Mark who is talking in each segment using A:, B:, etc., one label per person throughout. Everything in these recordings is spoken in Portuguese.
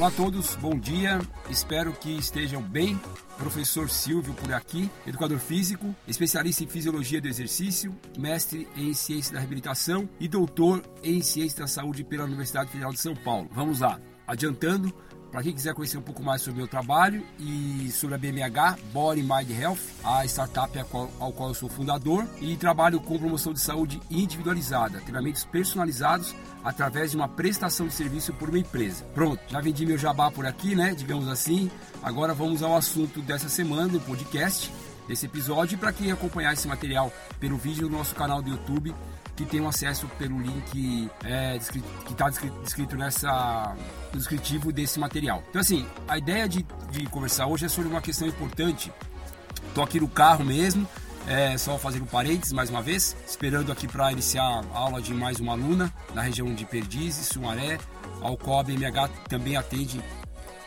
A: Olá a todos, bom dia, espero que estejam bem. Professor Silvio por aqui, educador físico, especialista em fisiologia do exercício, mestre em ciência da reabilitação e doutor em ciência da saúde pela Universidade Federal de São Paulo. Vamos lá, adiantando, para quem quiser conhecer um pouco mais sobre o meu trabalho e sobre a BMH, Body Mind Health, a startup ao qual, ao qual eu sou fundador, e trabalho com promoção de saúde individualizada, treinamentos personalizados através de uma prestação de serviço por uma empresa. Pronto, já vendi meu jabá por aqui, né? Digamos assim. Agora vamos ao assunto dessa semana do podcast, desse episódio. E para quem acompanhar esse material pelo vídeo no nosso canal do YouTube, que tem um acesso pelo link é, que está descrito nessa, no descritivo desse material. Então, assim, a ideia de, de conversar hoje é sobre uma questão importante. Estou aqui no carro mesmo, é, só fazer um parênteses mais uma vez, esperando aqui para iniciar a aula de mais uma aluna na região de Perdizes, Sumaré, ao qual a BMH também atende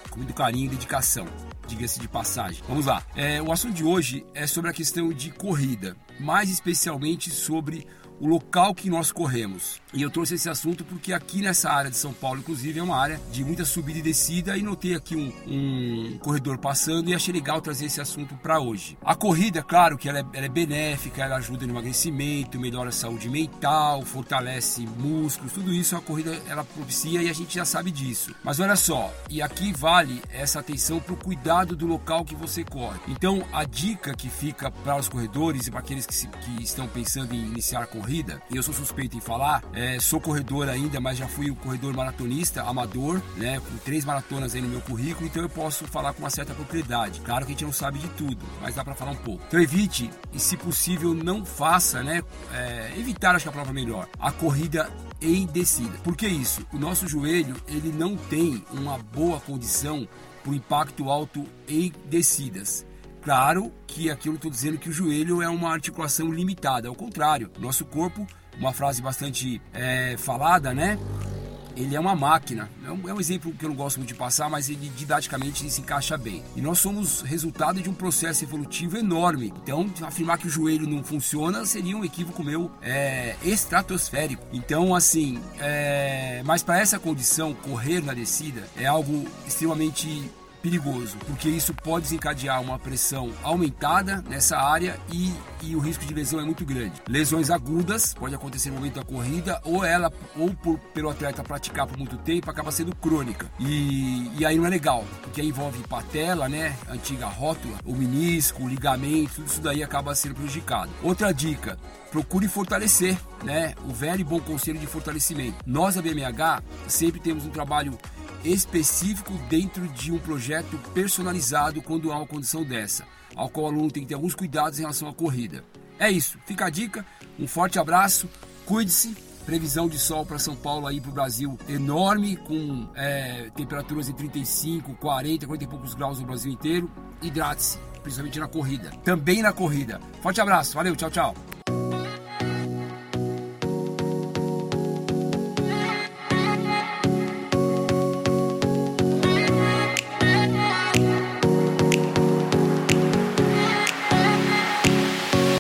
A: com muito carinho e dedicação, diga-se de passagem. Vamos lá. É, o assunto de hoje é sobre a questão de corrida, mais especialmente sobre o local que nós corremos. E eu trouxe esse assunto porque aqui nessa área de São Paulo, inclusive, é uma área de muita subida e descida e notei aqui um, um corredor passando e achei legal trazer esse assunto para hoje. A corrida, claro que ela é, ela é, benéfica, ela ajuda no emagrecimento, melhora a saúde mental, fortalece músculos, tudo isso a corrida ela propicia e a gente já sabe disso. Mas olha só, e aqui vale essa atenção para o cuidado do local que você corre. Então a dica que fica para os corredores e para aqueles que, se, que estão pensando em iniciar a corrida corrida, eu sou suspeito em falar, é, sou corredor ainda, mas já fui o corredor maratonista, amador, né, com três maratonas aí no meu currículo, então eu posso falar com uma certa propriedade. Claro que a gente não sabe de tudo, mas dá para falar um pouco. Então evite, e se possível não faça, né, é, evitar, acho que a palavra melhor, a corrida em descida. Por que isso? O nosso joelho, ele não tem uma boa condição para o impacto alto em descidas. Claro que aqui eu estou dizendo que o joelho é uma articulação limitada, ao contrário, nosso corpo, uma frase bastante é, falada, né? Ele é uma máquina. É um, é um, exemplo que eu não gosto muito de passar, mas ele didaticamente se encaixa bem. E nós somos resultado de um processo evolutivo enorme. Então, afirmar que o joelho não funciona seria um equívoco meu é, estratosférico. Então, assim, é, mas para essa condição, correr na descida é algo extremamente perigoso, porque isso pode desencadear uma pressão aumentada nessa área e, e o risco de lesão é muito grande. Lesões agudas pode acontecer no momento da corrida ou ela ou por, pelo atleta praticar por muito tempo acaba sendo crônica e, e aí não é legal, porque aí envolve patela, né, antiga rótula, o menisco, o ligamento, tudo isso daí acaba sendo prejudicado. Outra dica, procure fortalecer, né? O velho e bom conselho de fortalecimento. Nós da BMH sempre temos um trabalho específico dentro de um projeto personalizado quando há uma condição dessa, ao qual o aluno tem que ter alguns cuidados em relação à corrida. É isso, fica a dica, um forte abraço, cuide-se. Previsão de sol para São Paulo aí para o Brasil enorme, com é, temperaturas de 35, 40, 40 e poucos graus no Brasil inteiro. Hidrate-se, principalmente na corrida. Também na corrida. Forte abraço, valeu, tchau, tchau.